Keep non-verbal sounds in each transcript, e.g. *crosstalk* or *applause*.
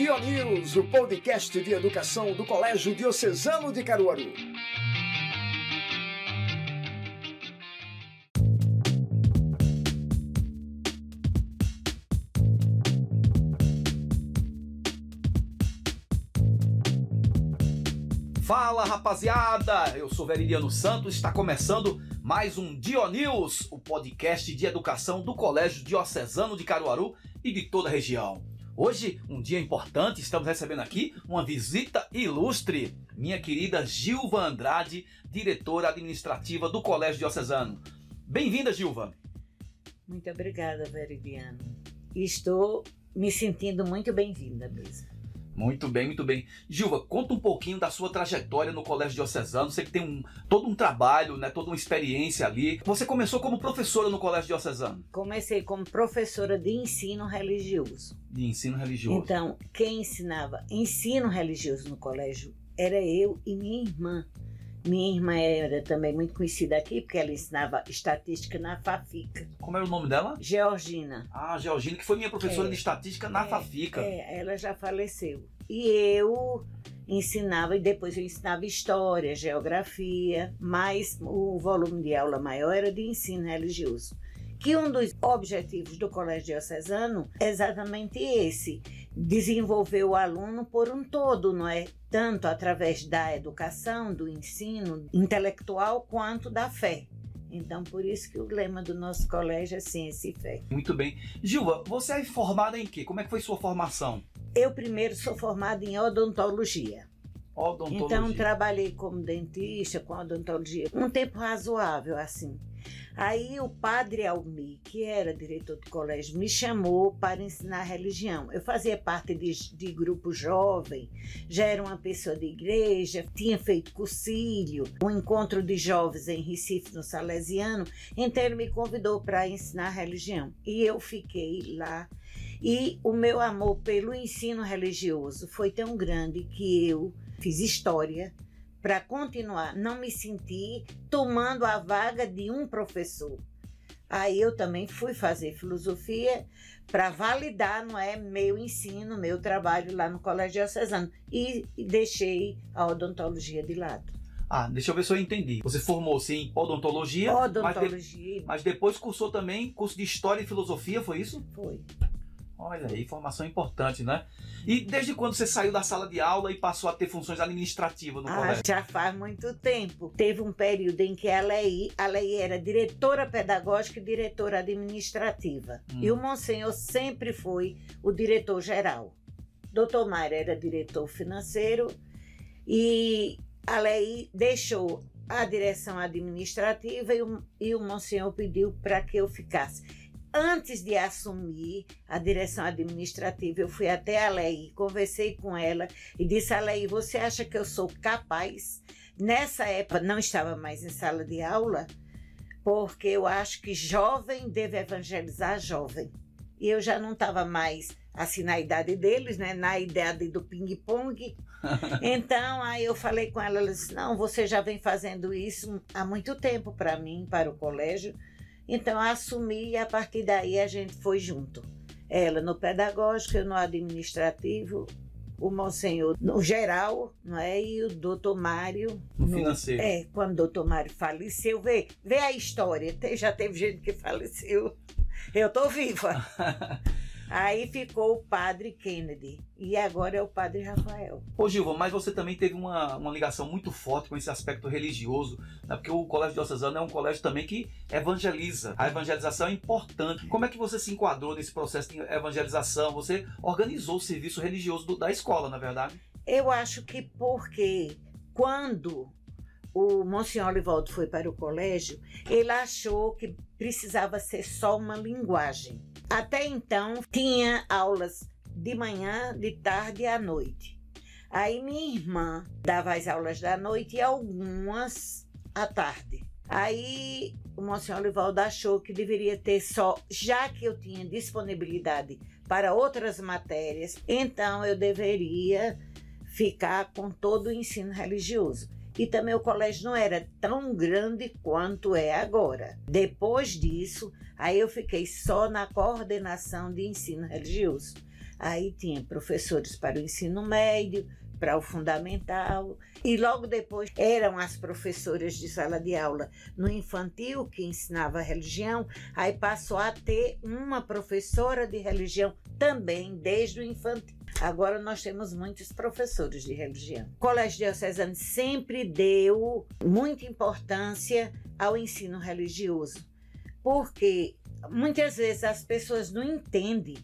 Dio News, o podcast de educação do Colégio Diocesano de Caruaru. Fala rapaziada, eu sou Veridiano Santos, está começando mais um Dio News, o podcast de educação do Colégio Diocesano de Caruaru e de toda a região. Hoje, um dia importante, estamos recebendo aqui uma visita ilustre, minha querida Gilva Andrade, diretora administrativa do Colégio Diocesano. Bem-vinda, Gilva. Muito obrigada, Veridiano. Estou me sentindo muito bem-vinda mesmo. Muito bem, muito bem. Gilva, conta um pouquinho da sua trajetória no Colégio Diocesano. Você que tem um, todo um trabalho, né, toda uma experiência ali. Você começou como professora no Colégio Diocesano? Comecei como professora de ensino religioso. De ensino religioso. Então, quem ensinava ensino religioso no colégio era eu e minha irmã. Minha irmã era também muito conhecida aqui, porque ela ensinava estatística na Fafica. Como era o nome dela? Georgina. Ah, Georgina, que foi minha professora É. de estatística na É, Fafica. É, ela já faleceu. E eu ensinava, e depois eu ensinava história, geografia, mas o volume de aula maior era de ensino religioso. Que um dos objetivos do Colégio Diocesano é exatamente esse: desenvolver o aluno por um todo, não é? Tanto através da educação, do ensino intelectual, quanto da fé. Então, por isso que o lema do nosso colégio é ciência e fé. Muito bem. Gilva, você é formada em quê? Como é que foi sua formação? Eu primeiro sou formada em odontologia. Odontologia. Então trabalhei como dentista, com odontologia, um tempo razoável assim. Aí o padre Almi, que era diretor do colégio, me chamou para ensinar religião. Eu fazia parte de, de grupo jovem, já era uma pessoa de igreja, tinha feito cursilho, um encontro de jovens em Recife, no Salesiano, então ele me convidou para ensinar religião. E eu fiquei lá e o meu amor pelo ensino religioso foi tão grande que eu fiz história para continuar, não me sentir tomando a vaga de um professor. Aí eu também fui fazer filosofia para validar, não é, meu ensino, meu trabalho lá no Colégio Diocesano e deixei a odontologia de lado. Ah, deixa eu ver se eu entendi. Você formou-se em odontologia, Mas, de- Odontologia mas depois cursou também curso de História e Filosofia, foi isso? foi. Olha aí, informação importante, né? E desde quando você saiu da sala de aula e passou a ter funções administrativas no Ah, colégio? já faz muito tempo. Teve um período em que a Lei, a Lei era diretora pedagógica e diretora administrativa. Hum. E o Monsenhor sempre foi o diretor geral. Doutor Mário era diretor financeiro e a Lei deixou a direção administrativa e o, e o Monsenhor pediu para que eu ficasse. Antes de assumir a direção administrativa, eu fui até a Lei, conversei com ela e disse a Lei, você acha que eu sou capaz? Nessa época não estava mais em sala de aula, porque eu acho que jovem deve evangelizar jovem. E eu já não estava mais assim na idade deles, né? Na idade do ping-pong. *laughs* Então, aí eu falei com ela, ela disse: Não, você já vem fazendo isso há muito tempo para mim, para o colégio. Então, assumi e a partir daí a gente foi junto. Ela no pedagógico, eu no administrativo, o Monsenhor no geral, não é? E o doutor Mário No financeiro. É, quando o doutor Mário faleceu, vê, vê a história. Te- Já teve gente que faleceu. Eu tô viva. *laughs* Aí ficou o padre Kennedy. E agora é o padre Rafael. Ô Gilva, mas você também teve uma, uma ligação muito forte com esse aspecto religioso, né? porque o Colégio Diocesano é um colégio também que evangeliza. A evangelização é importante. Como é que você se enquadrou nesse processo de evangelização? Você organizou o serviço religioso do- da escola, na verdade? Eu acho que porque quando o Monsenhor Olivaldo foi para o colégio, ele achou que precisava ser só uma linguagem. Até então, tinha aulas de manhã, de tarde e à noite. Aí minha irmã dava as aulas da noite e algumas à tarde. Aí o Monsenhor Olivaldo achou que deveria ter só, já que eu tinha disponibilidade para outras matérias, então eu deveria ficar com todo o ensino religioso. E também o colégio não era tão grande quanto é agora. Depois disso, aí eu fiquei só na coordenação de ensino religioso. Aí tinha professores para o ensino médio, para o fundamental, e logo depois eram as professoras de sala de aula no infantil que ensinava religião, aí passou a ter uma professora de religião também desde o infantil. Agora nós temos muitos professores de religião. O Colégio Diocesano sempre deu muita importância ao ensino religioso, porque muitas vezes as pessoas não entendem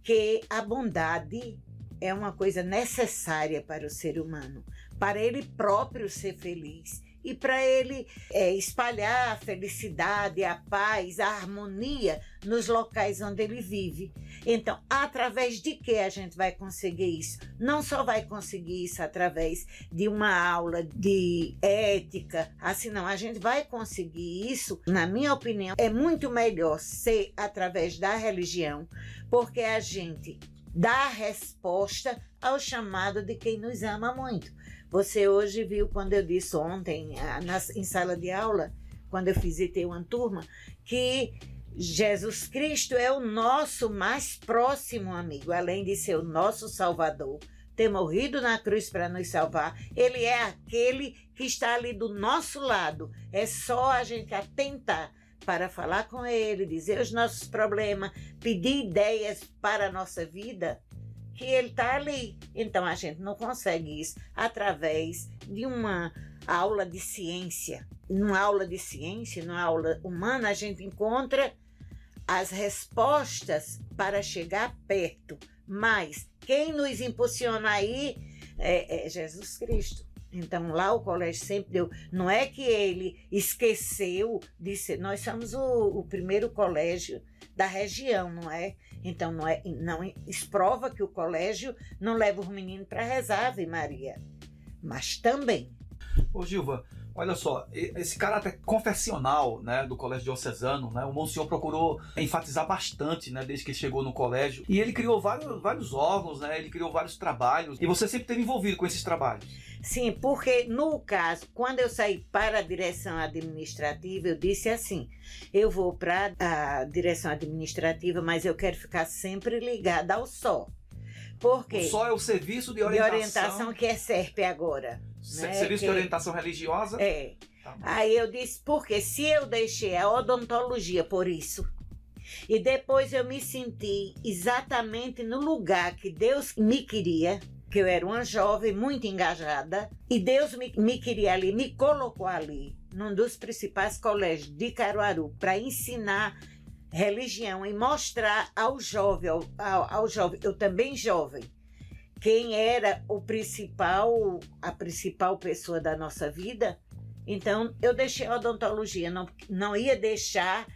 que a bondade é uma coisa necessária para o ser humano, para ele próprio ser feliz e para ele é, espalhar a felicidade, a paz, a harmonia nos locais onde ele vive. Então, através de que a gente vai conseguir isso? Não só vai conseguir isso através de uma aula de ética, assim não, a gente vai conseguir isso, na minha opinião, é muito melhor ser através da religião, porque a gente dá resposta ao chamado de quem nos ama muito. Você hoje viu quando eu disse ontem, na, em sala de aula, quando eu visitei uma turma, que Jesus Cristo é o nosso mais próximo amigo, além de ser o nosso Salvador, ter morrido na cruz para nos salvar. Ele é aquele que está ali do nosso lado. É só a gente atentar para falar com ele, dizer os nossos problemas, pedir ideias para a nossa vida, que ele está ali. Então a gente não consegue isso através de uma aula de ciência. Numa aula de ciência, numa aula humana, a gente encontra as respostas para chegar perto. Mas quem nos impulsiona aí é, é Jesus Cristo. Então lá o colégio sempre deu. Não é que ele esqueceu de ser. Nós somos o, o primeiro colégio da região, não é? Então não é, não prova que o colégio não leva os meninos para rezar Ave Maria, mas também. Ô Gilva, Olha só, esse caráter confessional né, do Colégio Diocesano, né, o Monsenhor procurou enfatizar bastante né, desde que chegou no colégio. E ele criou vários, vários órgãos, né, ele criou vários trabalhos. E você sempre esteve envolvido com esses trabalhos. Sim, porque no caso, quando eu saí para a direção administrativa, eu disse assim: eu vou para a direção administrativa, mas eu quero ficar sempre ligada ao SO. Porque o SO é o Serviço de Orientação, de orientação que é SERP agora. Né? Serviço que... de Orientação Religiosa? É. Tá Aí eu disse: porque se eu deixei a odontologia por isso, e depois eu me senti exatamente no lugar que Deus me queria, que eu era uma jovem muito engajada e Deus me, me queria ali, me colocou ali, num dos principais colégios de Caruaru, para ensinar religião e mostrar ao jovem, ao, ao, ao jovem, eu também jovem, quem era o principal, a principal pessoa da nossa vida. Então, eu deixei a odontologia, não, não ia deixar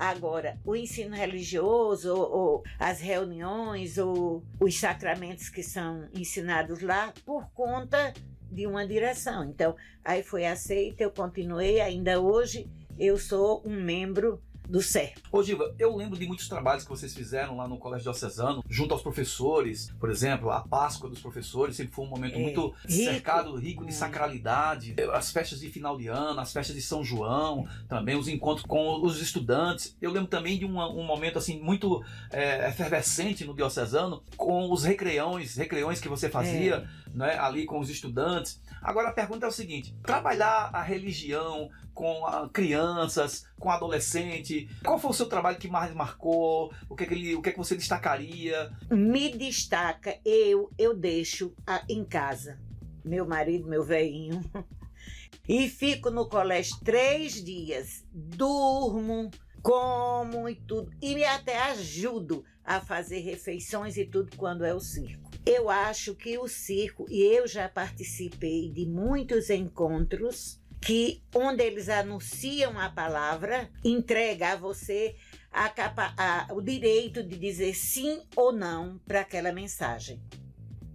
Agora, o ensino religioso, ou, ou, as reuniões, ou os sacramentos que são ensinados lá, por conta de uma direção. Então, aí foi aceita, eu continuei, ainda hoje eu sou um membro do CER. Ô Diva, eu lembro de muitos trabalhos que vocês fizeram lá no Colégio Diocesano, junto aos professores, por exemplo, a Páscoa dos professores sempre foi um momento é, muito rico. cercado, rico de sacralidade, as festas de final de ano, as festas de São João, também os encontros com os estudantes. Eu lembro também de um, um momento assim muito é, efervescente no Diocesano, com os recreões, recreões que você fazia é. né, ali com os estudantes. Agora a pergunta é o seguinte: trabalhar a religião com a, crianças, com adolescente, qual foi o seu trabalho que mais marcou? O que é que, ele, o que, é que você destacaria? Me destaca, eu eu deixo a, em casa meu marido, meu velhinho, *laughs* e fico no colégio três dias, durmo, como e tudo, e até ajudo a fazer refeições e tudo quando é o circo. Eu acho que o circo, e eu já participei de muitos encontros que onde eles anunciam a palavra, entrega a você a capa, a, o direito de dizer sim ou não para aquela mensagem.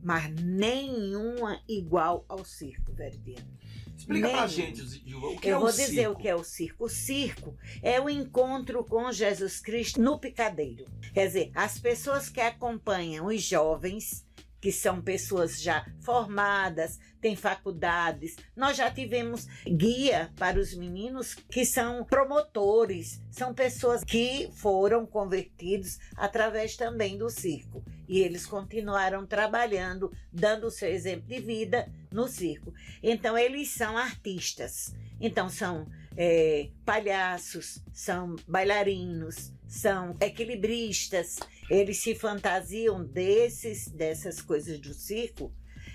Mas nenhuma igual ao circo, Veridiano. Explica Nem. pra gente, o que Eu é vou o dizer circo? o que é o circo. O circo é o encontro com Jesus Cristo no picadeiro. Quer dizer, as pessoas que acompanham os jovens que são pessoas já formadas, têm faculdades. Nós já tivemos guia para os meninos que são promotores, são pessoas que foram convertidos através também do circo. E eles continuaram trabalhando, dando o seu exemplo de vida no circo. Então, eles são artistas. Então, são é, palhaços, são bailarinos, são equilibristas, eles se fantasiam desses, dessas coisas do circo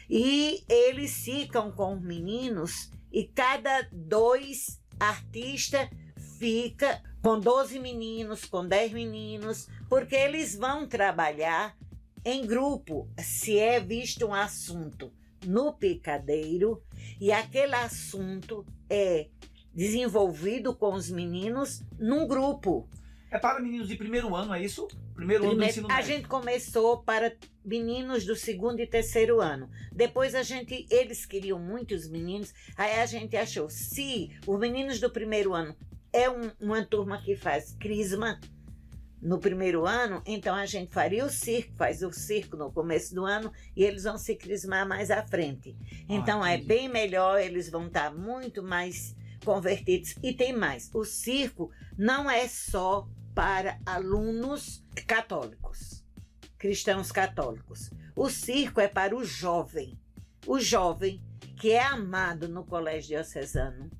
e eles ficam com os meninos e cada dois artistas fica com 12 meninos, com 10 meninos, porque eles vão trabalhar em grupo se é visto um assunto no picadeiro e aquele assunto é desenvolvido com os meninos num grupo. É para meninos de primeiro ano, é isso? Primeiro, ano do ensino médio. A gente começou para meninos do segundo e terceiro ano. Depois a gente, eles queriam muitos meninos, aí a gente achou, se os meninos do primeiro ano é um, uma turma que faz crisma no primeiro ano, então a gente faria o circo, faz o circo no começo do ano e eles vão se crismar mais à frente. Então ah, é bem melhor, eles vão estar muito mais convertidos. E tem mais: o circo não é só para alunos católicos, cristãos católicos. O circo é para o jovem, o jovem que é amado no colégio diocesano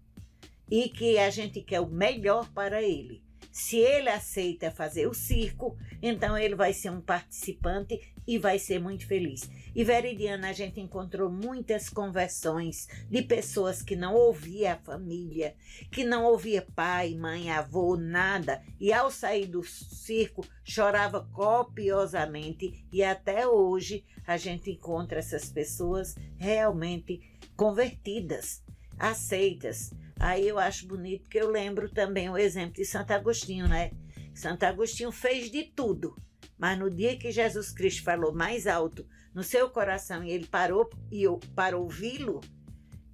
e que a gente quer o melhor para ele. Se ele aceita fazer o circo, então ele vai ser um participante e vai ser muito feliz. E Veridiana, a gente encontrou muitas conversões de pessoas que não ouvia a família, que não ouvia pai, mãe, avô, nada, e ao sair do circo chorava copiosamente. E até hoje a gente encontra essas pessoas realmente convertidas, aceitas. Aí eu acho bonito que eu lembro também o exemplo de Santo Agostinho, né? Santo Agostinho fez de tudo, mas no dia que Jesus Cristo falou mais alto no seu coração e ele parou e para ouvi-lo,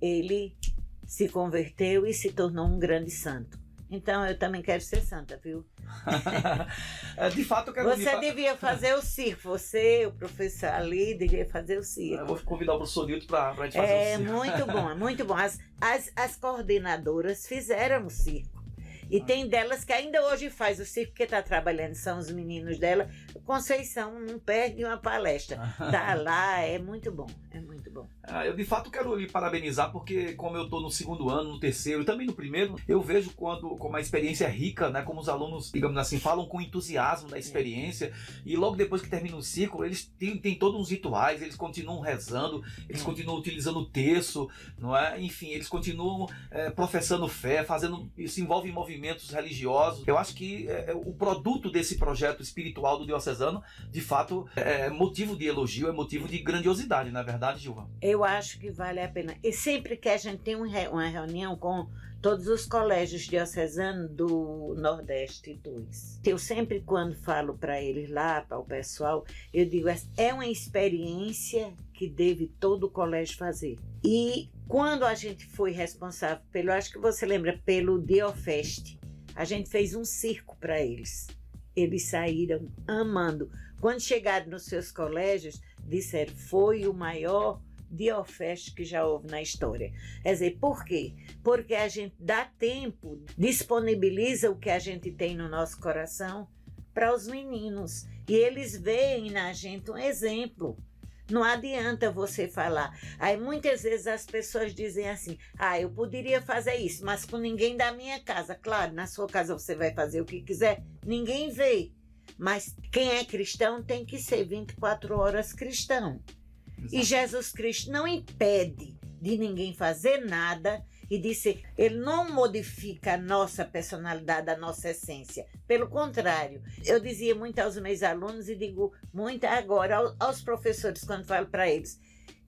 ele se converteu e se tornou um grande santo. Então eu também quero ser santa, viu? *laughs* De fato, eu quero Você devia fazer o circo. Você, o professor ali, devia fazer o circo. Eu vou convidar o professor Nilton para a gente fazer é, o circo. É muito bom, é muito bom. As, as, as coordenadoras fizeram o circo. E tem delas que ainda hoje faz o circo que está trabalhando, são os meninos dela. Conceição não perde uma palestra. *laughs* Tá lá, é muito bom, é muito bom. Ah, eu de fato quero lhe parabenizar porque como eu estou no segundo ano, no terceiro e também no primeiro, eu vejo quando como a experiência é rica, né? Como os alunos, digamos assim, falam com entusiasmo da experiência é. e logo depois que termina o ciclo, eles têm, têm todos uns rituais, eles continuam rezando, eles é. continuam utilizando o terço, não é? Enfim, eles continuam é, professando fé, fazendo, se envolvem em movimentos religiosos. Eu acho que é, é, o produto desse projeto espiritual do diocesano, de fato, é motivo de elogio, é motivo de grandiosidade, na verdade, Gilva. Eu acho que vale a pena. E sempre que a gente tem uma reunião com todos os colégios diocesanos do Nordeste 2. Eu sempre, quando falo para eles lá, para o pessoal, eu digo: é uma experiência que deve todo o colégio fazer. E quando a gente foi responsável pelo, acho que você lembra, pelo Diofest, a gente fez um circo para eles. Eles saíram amando. Quando chegaram nos seus colégios, disseram: foi o maior Diofest que já houve na história. Quer dizer, por quê? Porque a gente dá tempo, disponibiliza o que a gente tem no nosso coração para os meninos. E eles veem na gente um exemplo. Não adianta você falar. Aí muitas vezes as pessoas dizem assim: ah, eu poderia fazer isso, mas com ninguém da minha casa. Claro, na sua casa você vai fazer o que quiser, ninguém vê. Mas quem é cristão tem que ser 24 horas cristão. E Jesus Cristo não impede de ninguém fazer nada e disse, ele não modifica a nossa personalidade, a nossa essência. Pelo contrário, eu dizia muito aos meus alunos e digo muito agora aos professores quando falo para eles: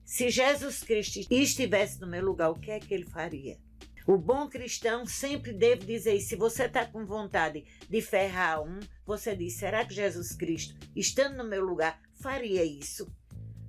se Jesus Cristo estivesse no meu lugar, o que é que ele faria? O bom cristão sempre deve dizer isso. Se você está com vontade de ferrar um, você diz: será que Jesus Cristo, estando no meu lugar, faria isso?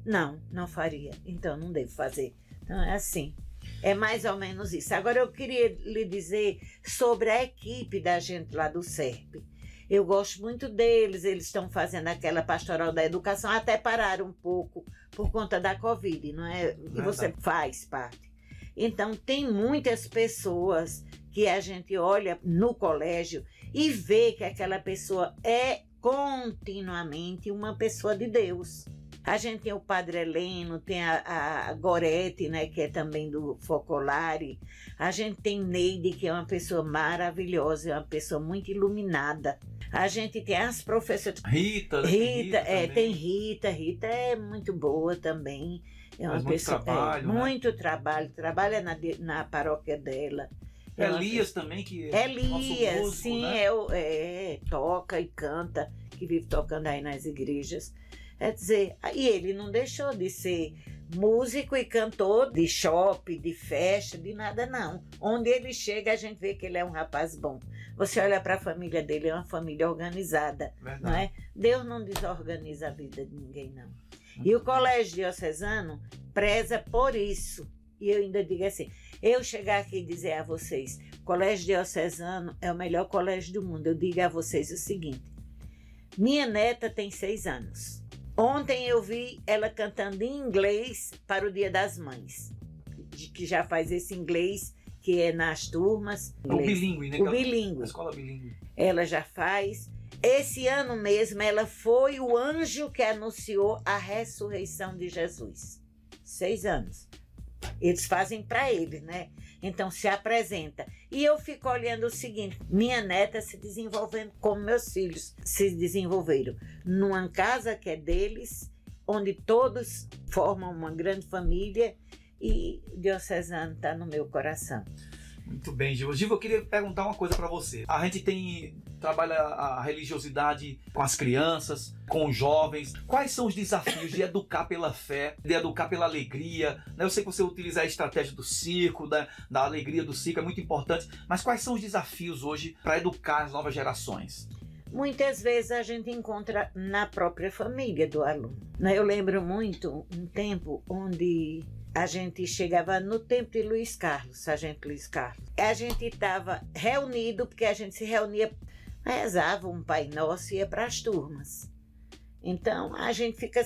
Não, não faria. Então não devo fazer. Então é assim. É mais ou menos isso. Agora eu queria lhe dizer sobre a equipe da gente lá do SERP. Eu gosto muito deles, eles estão fazendo aquela pastoral da educação, até pararam um pouco por conta da Covid, não é? E você faz parte. Então, tem muitas pessoas que a gente olha no colégio e vê que aquela pessoa é continuamente uma pessoa de Deus. A gente tem o Padre Heleno, tem a, a Gorete, né, que é também do Focolare. A gente tem Neide, que é uma pessoa maravilhosa, é uma pessoa muito iluminada. A gente tem as professoras. Rita, né? Rita, é, tem Rita. Rita é muito boa também. É uma Faz muito pessoa. trabalho, é, né? muito trabalho, trabalha na, na paróquia dela. É Elias também, que é Elias, músico, sim, né? é, é, toca e canta, que vive tocando aí nas igrejas. É dizer, e ele não deixou de ser músico e cantor de shopping, de festa, de nada não. Onde ele chega, a gente vê que ele é um rapaz bom. Você olha para a família dele, é uma família organizada, Verdade. não é? Deus não desorganiza a vida de ninguém, não. E o Colégio Diocesano preza por isso. E eu ainda digo assim: eu chegar aqui e dizer a vocês, Colégio Diocesano é o melhor colégio do mundo. Eu digo a vocês o seguinte: minha neta tem seis anos. Ontem eu vi ela cantando em inglês para o Dia das Mães, de- que já faz esse inglês que é nas turmas. O bilíngue, né? O A bilíngue escola bilíngue. ela já faz. Esse ano mesmo, ela foi o anjo que anunciou a ressurreição de Jesus. Seis anos. Eles fazem para ele, né? Então se apresenta. E eu fico olhando o seguinte: minha neta se desenvolvendo como meus filhos se desenvolveram. Numa casa que é deles, onde todos formam uma grande família e diocesano está no meu coração. Muito bem, Gil. Gil, eu queria perguntar uma coisa para você. A gente tem trabalha a religiosidade com as crianças, com os jovens. Quais são os desafios de educar pela fé, de educar pela alegria? né? Eu sei que você utiliza a estratégia do circo, da, da alegria do circo, é muito importante. Mas quais são os desafios hoje para educar as novas gerações? Muitas vezes a gente encontra na própria família do aluno. né? Eu lembro muito um tempo onde a gente chegava no tempo de Luiz Carlos, Sargento Luiz Carlos. A gente estava reunido, porque a gente se reunia, rezava um Pai Nosso e ia para as turmas. Então a gente fica,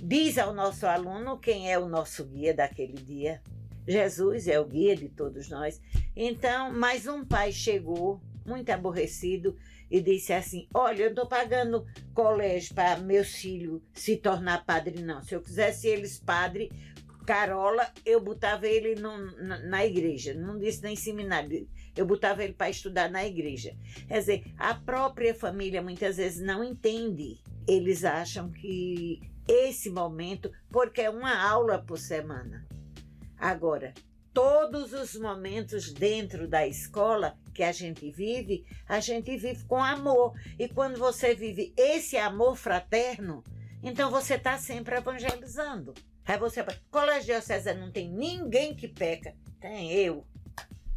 diz ao nosso aluno quem é o nosso guia daquele dia. Jesus é o guia de todos nós. Então, mais um pai chegou, muito aborrecido, e disse assim: Olha, eu estou pagando colégio para meus filhos se tornar padre, não. Se eu quisesse eles padre, Carola, eu botava ele no- na, na igreja. Não disse nem seminário, eu botava ele para estudar na igreja. Quer dizer, a própria família muitas vezes não entende. Eles acham que esse momento, porque é uma aula por semana. Agora, todos os momentos dentro da escola que a gente vive, a gente vive com amor. E quando você vive esse amor fraterno, então você está sempre evangelizando. Aí você colégio diocesano não tem ninguém que peca. Tem eu.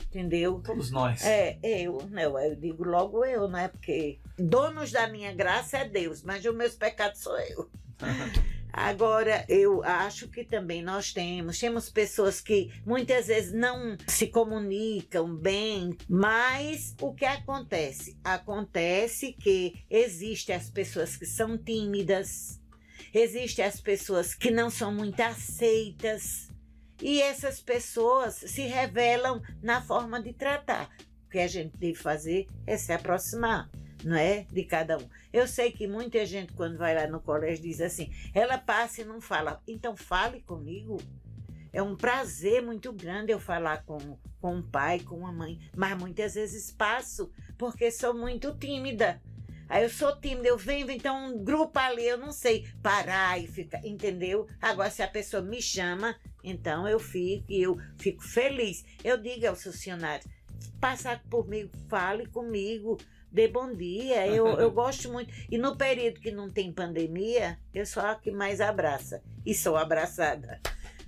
Entendeu? Todos nós. É, eu, não, eu digo logo eu, não é? Porque donos da minha graça é Deus, mas os meus pecados sou eu. *laughs* Agora, eu acho que também nós temos, temos pessoas que muitas vezes não se comunicam bem, mas o que acontece? Acontece que existem as pessoas que são tímidas, existem as pessoas que não são muito aceitas, e essas pessoas se revelam na forma de tratar. O que a gente deve fazer é se aproximar, não é? De cada um. Eu sei que muita gente, quando vai lá no colégio, diz assim: ela passa e não fala. Então, fale comigo. É um prazer muito grande eu falar com, com um pai, com uma mãe, mas muitas vezes passo porque sou muito tímida. Aí eu sou tímida, eu venho, então um grupo ali, eu não sei parar e ficar, entendeu? Agora, se a pessoa me chama, então eu fico e eu fico feliz. Eu digo aos funcionários: passar por mim, fale comigo, dê bom dia. Eu, *laughs* eu gosto muito. E no período que não tem pandemia, eu sou a que mais abraça. E sou abraçada.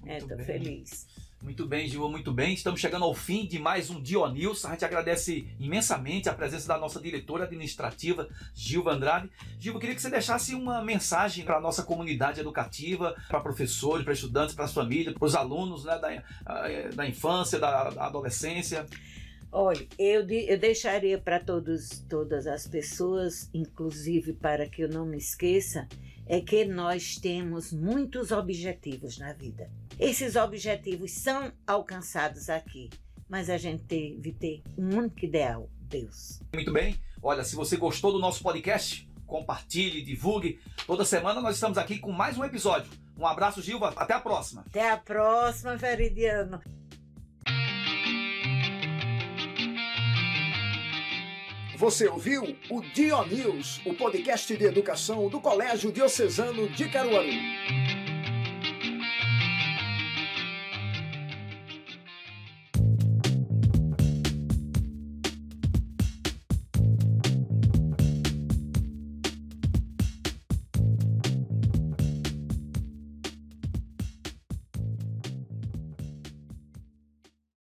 É, tô bem. feliz. Muito bem, Gil, muito bem. Estamos chegando ao fim de mais um Dio News. A gente agradece imensamente a presença da nossa diretora administrativa, Gilva Andrade. Gilva, queria que você deixasse uma mensagem para a nossa comunidade educativa, para professores, para estudantes, para as famílias, para os alunos né, da, eh, da infância, da, da adolescência. Olha, eu, eu deixaria para todas as pessoas, inclusive para que eu não me esqueça, é que nós temos muitos objetivos na vida. Esses objetivos são alcançados aqui, mas a gente deve ter um único ideal: Deus. Muito bem. Olha, se você gostou do nosso podcast, compartilhe, divulgue. Toda semana nós estamos aqui com mais um episódio. Um abraço, Gilva. Até a próxima. Até a próxima, Veridiano. Você ouviu o Dio News, o podcast de educação do Colégio Diocesano de Caruaru.